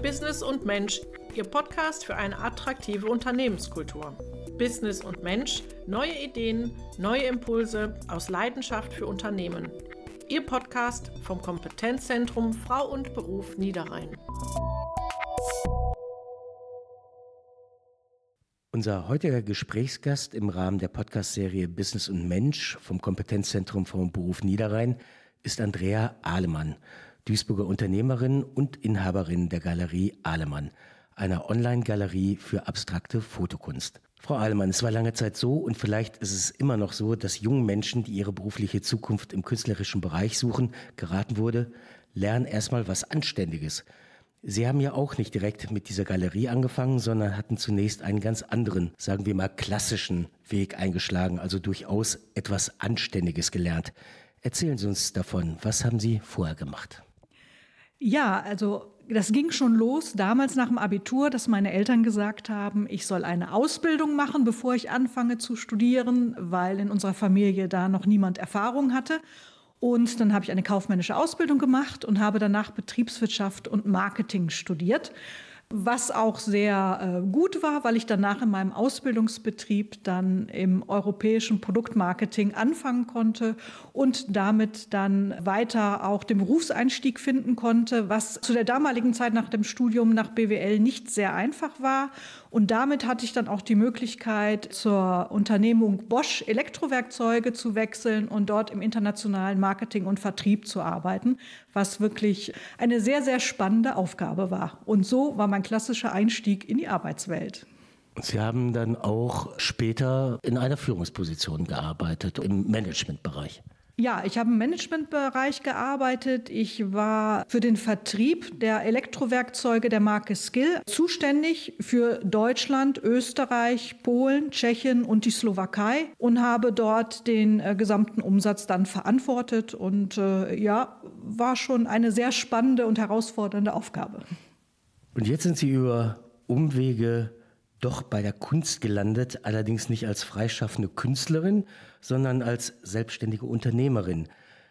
Business und Mensch, Ihr Podcast für eine attraktive Unternehmenskultur. Business und Mensch, neue Ideen, neue Impulse aus Leidenschaft für Unternehmen. Ihr Podcast vom Kompetenzzentrum Frau und Beruf Niederrhein. Unser heutiger Gesprächsgast im Rahmen der Podcast-Serie Business und Mensch vom Kompetenzzentrum Frau und Beruf Niederrhein ist Andrea Ahlemann. Duisburger Unternehmerin und Inhaberin der Galerie Ahlemann, einer Online-Galerie für abstrakte Fotokunst. Frau Ahlemann, es war lange Zeit so und vielleicht ist es immer noch so, dass jungen Menschen, die ihre berufliche Zukunft im künstlerischen Bereich suchen, geraten wurde, lernen erstmal was Anständiges. Sie haben ja auch nicht direkt mit dieser Galerie angefangen, sondern hatten zunächst einen ganz anderen, sagen wir mal klassischen Weg eingeschlagen, also durchaus etwas Anständiges gelernt. Erzählen Sie uns davon, was haben Sie vorher gemacht? Ja, also das ging schon los damals nach dem Abitur, dass meine Eltern gesagt haben, ich soll eine Ausbildung machen, bevor ich anfange zu studieren, weil in unserer Familie da noch niemand Erfahrung hatte. Und dann habe ich eine kaufmännische Ausbildung gemacht und habe danach Betriebswirtschaft und Marketing studiert was auch sehr äh, gut war, weil ich danach in meinem Ausbildungsbetrieb dann im europäischen Produktmarketing anfangen konnte und damit dann weiter auch den Berufseinstieg finden konnte, was zu der damaligen Zeit nach dem Studium nach BWL nicht sehr einfach war. Und damit hatte ich dann auch die Möglichkeit, zur Unternehmung Bosch Elektrowerkzeuge zu wechseln und dort im internationalen Marketing und Vertrieb zu arbeiten, was wirklich eine sehr, sehr spannende Aufgabe war. Und so war mein klassischer Einstieg in die Arbeitswelt. Sie haben dann auch später in einer Führungsposition gearbeitet, im Managementbereich. Ja, ich habe im Managementbereich gearbeitet. Ich war für den Vertrieb der Elektrowerkzeuge der Marke Skill zuständig für Deutschland, Österreich, Polen, Tschechien und die Slowakei und habe dort den äh, gesamten Umsatz dann verantwortet. Und äh, ja, war schon eine sehr spannende und herausfordernde Aufgabe. Und jetzt sind Sie über Umwege doch bei der Kunst gelandet, allerdings nicht als freischaffende Künstlerin, sondern als selbstständige Unternehmerin.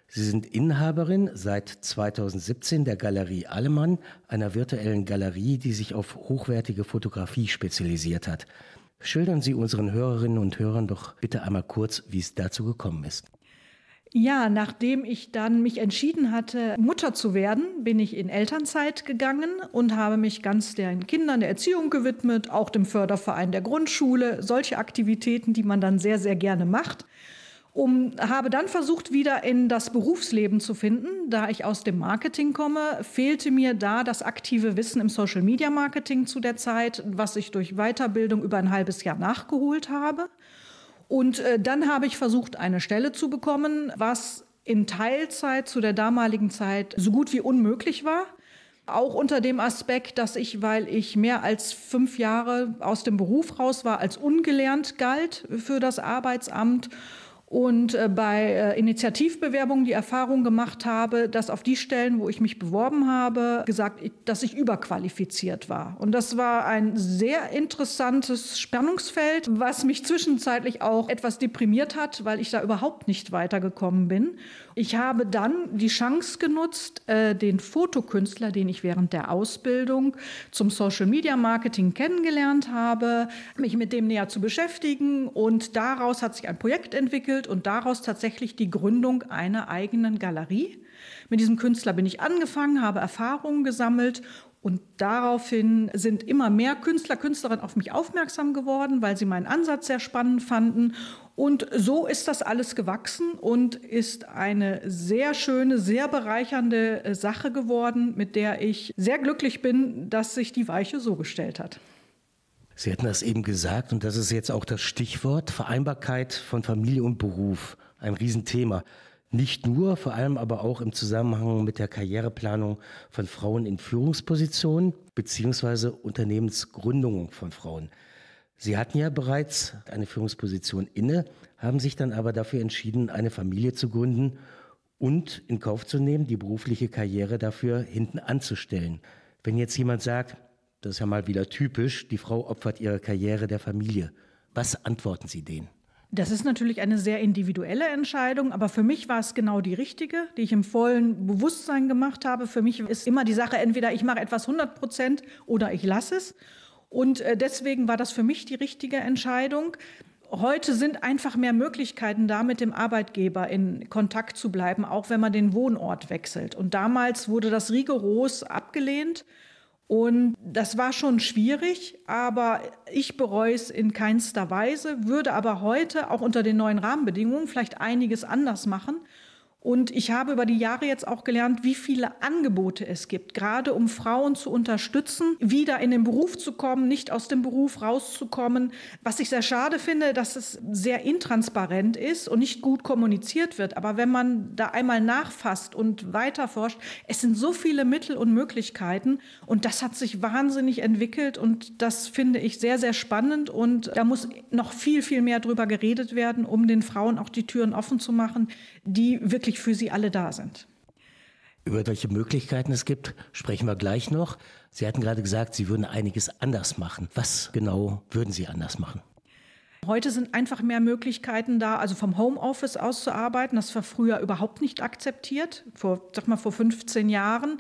Sie sind Inhaberin seit 2017 der Galerie Allemann, einer virtuellen Galerie, die sich auf hochwertige Fotografie spezialisiert hat. Schildern Sie unseren Hörerinnen und Hörern doch bitte einmal kurz, wie es dazu gekommen ist. Ja, nachdem ich dann mich entschieden hatte, Mutter zu werden, bin ich in Elternzeit gegangen und habe mich ganz den Kindern der Erziehung gewidmet, auch dem Förderverein der Grundschule, solche Aktivitäten, die man dann sehr, sehr gerne macht. Um, habe dann versucht, wieder in das Berufsleben zu finden. Da ich aus dem Marketing komme, fehlte mir da das aktive Wissen im Social Media Marketing zu der Zeit, was ich durch Weiterbildung über ein halbes Jahr nachgeholt habe. Und äh, dann habe ich versucht, eine Stelle zu bekommen, was in Teilzeit zu der damaligen Zeit so gut wie unmöglich war. Auch unter dem Aspekt, dass ich, weil ich mehr als fünf Jahre aus dem Beruf raus war, als ungelernt galt für das Arbeitsamt und äh, bei äh, Initiativbewerbungen die Erfahrung gemacht habe, dass auf die Stellen, wo ich mich beworben habe, gesagt, dass ich überqualifiziert war. Und das war ein sehr interessantes Spannungsfeld, was mich zwischenzeitlich auch etwas deprimiert hat, weil ich da überhaupt nicht weitergekommen bin. Ich habe dann die Chance genutzt, äh, den Fotokünstler, den ich während der Ausbildung zum Social Media Marketing kennengelernt habe, mich mit dem näher zu beschäftigen und daraus hat sich ein Projekt entwickelt entwickelt und daraus tatsächlich die Gründung einer eigenen Galerie. Mit diesem Künstler bin ich angefangen, habe Erfahrungen gesammelt und daraufhin sind immer mehr Künstler, Künstlerinnen auf mich aufmerksam geworden, weil sie meinen Ansatz sehr spannend fanden. Und so ist das alles gewachsen und ist eine sehr schöne, sehr bereichernde äh, Sache geworden, mit der ich sehr glücklich bin, dass sich die Weiche so gestellt hat. Sie hatten das eben gesagt und das ist jetzt auch das Stichwort Vereinbarkeit von Familie und Beruf. Ein Riesenthema. Nicht nur, vor allem aber auch im Zusammenhang mit der Karriereplanung von Frauen in Führungspositionen beziehungsweise Unternehmensgründungen von Frauen. Sie hatten ja bereits eine Führungsposition inne, haben sich dann aber dafür entschieden, eine Familie zu gründen und in Kauf zu nehmen, die berufliche Karriere dafür hinten anzustellen. Wenn jetzt jemand sagt, das ist ja mal wieder typisch. Die Frau opfert ihre Karriere der Familie. Was antworten Sie denen? Das ist natürlich eine sehr individuelle Entscheidung, aber für mich war es genau die richtige, die ich im vollen Bewusstsein gemacht habe. Für mich ist immer die Sache, entweder ich mache etwas 100 Prozent oder ich lasse es. Und äh, deswegen war das für mich die richtige Entscheidung. Heute sind einfach mehr Möglichkeiten da, mit dem Arbeitgeber in Kontakt zu bleiben, auch wenn man den Wohnort wechselt. Und damals wurde das rigoros abgelehnt. Und das war schon schwierig, aber ich bereue es in keinster Weise, würde aber heute auch unter den neuen Rahmenbedingungen vielleicht einiges anders machen und ich habe über die Jahre jetzt auch gelernt, wie viele Angebote es gibt, gerade um Frauen zu unterstützen, wieder in den Beruf zu kommen, nicht aus dem Beruf rauszukommen. Was ich sehr schade finde, dass es sehr intransparent ist und nicht gut kommuniziert wird. Aber wenn man da einmal nachfasst und weiterforscht, es sind so viele Mittel und Möglichkeiten und das hat sich wahnsinnig entwickelt und das finde ich sehr, sehr spannend und da muss noch viel, viel mehr drüber geredet werden, um den Frauen auch die Türen offen zu machen, die wirklich wirklich für sie alle da sind. Über welche Möglichkeiten es gibt, sprechen wir gleich noch. Sie hatten gerade gesagt, Sie würden einiges anders machen. Was genau würden Sie anders machen? Heute sind einfach mehr Möglichkeiten da, also vom Homeoffice aus zu arbeiten. Das war früher überhaupt nicht akzeptiert, vor, sag mal, vor 15 Jahren.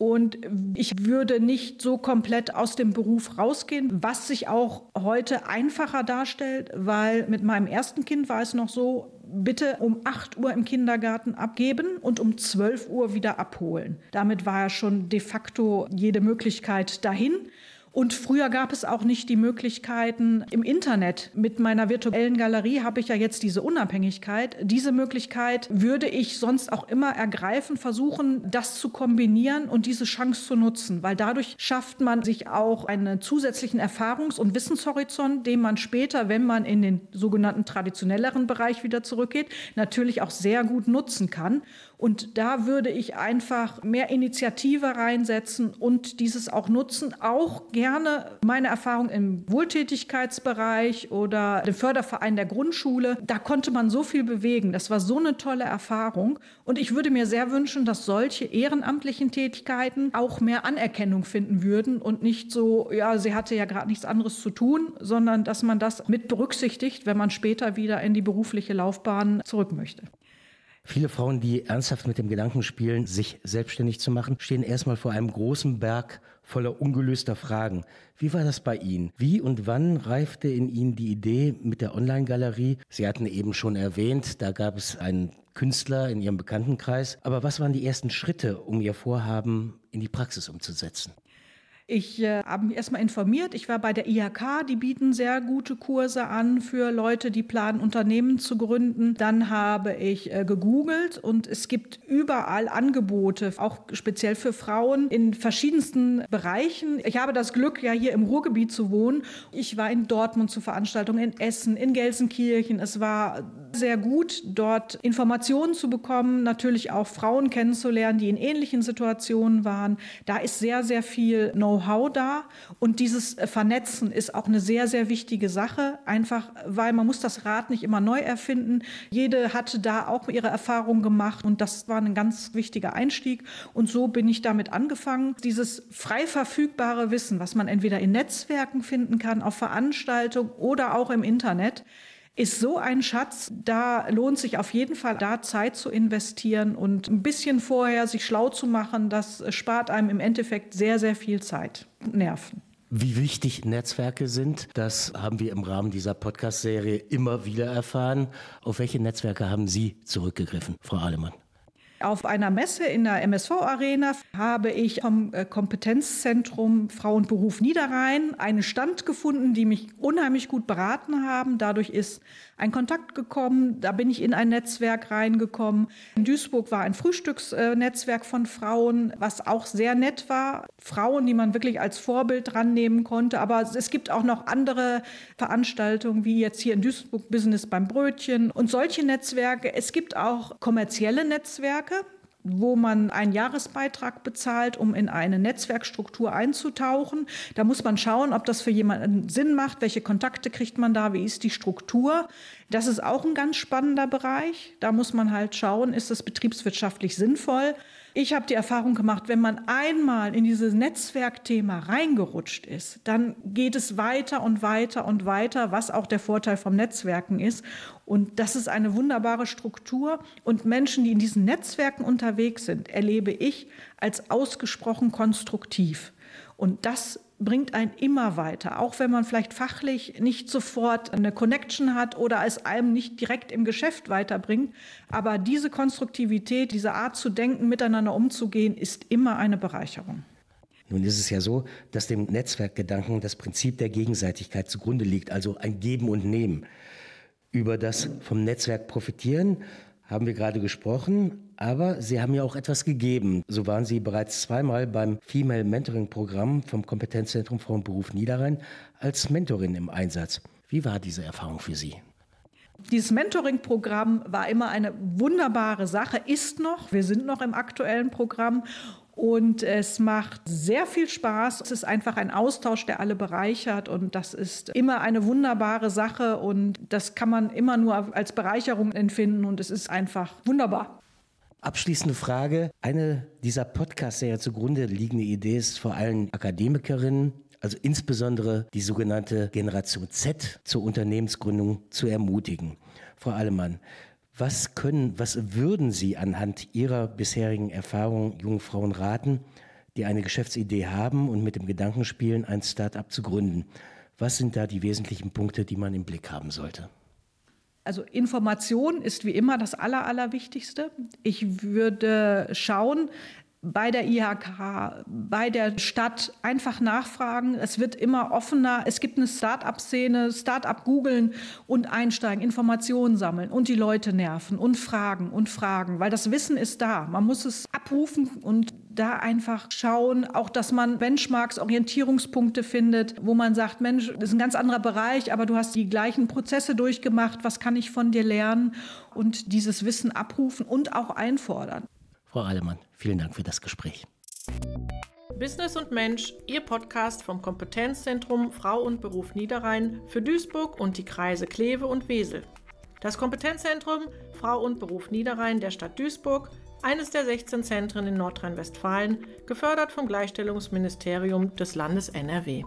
Und ich würde nicht so komplett aus dem Beruf rausgehen, was sich auch heute einfacher darstellt, weil mit meinem ersten Kind war es noch so, bitte um 8 Uhr im Kindergarten abgeben und um 12 Uhr wieder abholen. Damit war ja schon de facto jede Möglichkeit dahin. Und früher gab es auch nicht die Möglichkeiten im Internet. Mit meiner virtuellen Galerie habe ich ja jetzt diese Unabhängigkeit. Diese Möglichkeit würde ich sonst auch immer ergreifen, versuchen, das zu kombinieren und diese Chance zu nutzen, weil dadurch schafft man sich auch einen zusätzlichen Erfahrungs- und Wissenshorizont, den man später, wenn man in den sogenannten traditionelleren Bereich wieder zurückgeht, natürlich auch sehr gut nutzen kann. Und da würde ich einfach mehr Initiative reinsetzen und dieses auch nutzen. Auch gerne meine Erfahrung im Wohltätigkeitsbereich oder dem Förderverein der Grundschule. Da konnte man so viel bewegen. Das war so eine tolle Erfahrung. Und ich würde mir sehr wünschen, dass solche ehrenamtlichen Tätigkeiten auch mehr Anerkennung finden würden und nicht so, ja, sie hatte ja gerade nichts anderes zu tun, sondern dass man das mit berücksichtigt, wenn man später wieder in die berufliche Laufbahn zurück möchte. Viele Frauen, die ernsthaft mit dem Gedanken spielen, sich selbstständig zu machen, stehen erstmal vor einem großen Berg voller ungelöster Fragen. Wie war das bei Ihnen? Wie und wann reifte in Ihnen die Idee mit der Online-Galerie? Sie hatten eben schon erwähnt, da gab es einen Künstler in Ihrem Bekanntenkreis. Aber was waren die ersten Schritte, um Ihr Vorhaben in die Praxis umzusetzen? Ich äh, habe mich erstmal informiert. Ich war bei der IHK, die bieten sehr gute Kurse an für Leute, die planen, Unternehmen zu gründen. Dann habe ich äh, gegoogelt und es gibt überall Angebote, auch speziell für Frauen in verschiedensten Bereichen. Ich habe das Glück, ja hier im Ruhrgebiet zu wohnen. Ich war in Dortmund zu Veranstaltungen, in Essen, in Gelsenkirchen. Es war sehr gut, dort Informationen zu bekommen, natürlich auch Frauen kennenzulernen, die in ähnlichen Situationen waren. Da ist sehr, sehr viel Know-how da und dieses Vernetzen ist auch eine sehr, sehr wichtige Sache, einfach weil man muss das Rad nicht immer neu erfinden. Jede hatte da auch ihre Erfahrungen gemacht und das war ein ganz wichtiger Einstieg und so bin ich damit angefangen. Dieses frei verfügbare Wissen, was man entweder in Netzwerken finden kann, auf Veranstaltungen oder auch im Internet, ist so ein Schatz, da lohnt sich auf jeden Fall da Zeit zu investieren und ein bisschen vorher sich schlau zu machen, das spart einem im Endeffekt sehr, sehr viel Zeit und Nerven. Wie wichtig Netzwerke sind, das haben wir im Rahmen dieser Podcast-Serie immer wieder erfahren. Auf welche Netzwerke haben Sie zurückgegriffen, Frau Alemann? Auf einer Messe in der MSV-Arena habe ich vom äh, Kompetenzzentrum Frauenberuf Niederrhein einen Stand gefunden, die mich unheimlich gut beraten haben. Dadurch ist ein Kontakt gekommen, da bin ich in ein Netzwerk reingekommen. In Duisburg war ein Frühstücksnetzwerk von Frauen, was auch sehr nett war. Frauen, die man wirklich als Vorbild dran nehmen konnte. Aber es gibt auch noch andere Veranstaltungen, wie jetzt hier in Duisburg Business beim Brötchen und solche Netzwerke. Es gibt auch kommerzielle Netzwerke, wo man einen Jahresbeitrag bezahlt, um in eine Netzwerkstruktur einzutauchen. Da muss man schauen, ob das für jemanden Sinn macht, welche Kontakte kriegt man da, wie ist die Struktur. Das ist auch ein ganz spannender Bereich. Da muss man halt schauen, ist es betriebswirtschaftlich sinnvoll. Ich habe die Erfahrung gemacht, wenn man einmal in dieses Netzwerkthema reingerutscht ist, dann geht es weiter und weiter und weiter, was auch der Vorteil vom Netzwerken ist. Und das ist eine wunderbare Struktur. Und Menschen, die in diesen Netzwerken unterwegs sind, erlebe ich als ausgesprochen konstruktiv. Und das bringt einen immer weiter, auch wenn man vielleicht fachlich nicht sofort eine Connection hat oder es einem nicht direkt im Geschäft weiterbringt. Aber diese Konstruktivität, diese Art zu denken, miteinander umzugehen, ist immer eine Bereicherung. Nun ist es ja so, dass dem Netzwerkgedanken das Prinzip der Gegenseitigkeit zugrunde liegt, also ein Geben und Nehmen. Über das vom Netzwerk profitieren haben wir gerade gesprochen, aber Sie haben ja auch etwas gegeben. So waren Sie bereits zweimal beim Female Mentoring Programm vom Kompetenzzentrum Frau und Beruf Niederrhein als Mentorin im Einsatz. Wie war diese Erfahrung für Sie? Dieses Mentoring-Programm war immer eine wunderbare Sache, ist noch. Wir sind noch im aktuellen Programm und es macht sehr viel Spaß. Es ist einfach ein Austausch, der alle bereichert. Und das ist immer eine wunderbare Sache. Und das kann man immer nur als Bereicherung empfinden. Und es ist einfach wunderbar. Abschließende Frage. Eine dieser Podcasts, der ja zugrunde liegende Idee ist vor allem Akademikerinnen, also insbesondere die sogenannte Generation Z zur Unternehmensgründung zu ermutigen. Frau Allemann, was können, was würden Sie anhand Ihrer bisherigen Erfahrungen jungen Frauen raten, die eine Geschäftsidee haben und mit dem Gedanken spielen, ein Start-up zu gründen? Was sind da die wesentlichen Punkte, die man im Blick haben sollte? Also Information ist wie immer das Aller, Allerwichtigste. Ich würde schauen, bei der IHK, bei der Stadt einfach nachfragen. Es wird immer offener. Es gibt eine Start-up-Szene, Start-up googeln und einsteigen, Informationen sammeln und die Leute nerven und fragen und fragen, weil das Wissen ist da. Man muss es abrufen und da einfach schauen, auch dass man Benchmarks, Orientierungspunkte findet, wo man sagt, Mensch, das ist ein ganz anderer Bereich, aber du hast die gleichen Prozesse durchgemacht, was kann ich von dir lernen und dieses Wissen abrufen und auch einfordern. Frau Allemann, vielen Dank für das Gespräch. Business und Mensch, Ihr Podcast vom Kompetenzzentrum Frau und Beruf Niederrhein für Duisburg und die Kreise Kleve und Wesel. Das Kompetenzzentrum Frau und Beruf Niederrhein der Stadt Duisburg, eines der 16 Zentren in Nordrhein-Westfalen, gefördert vom Gleichstellungsministerium des Landes NRW.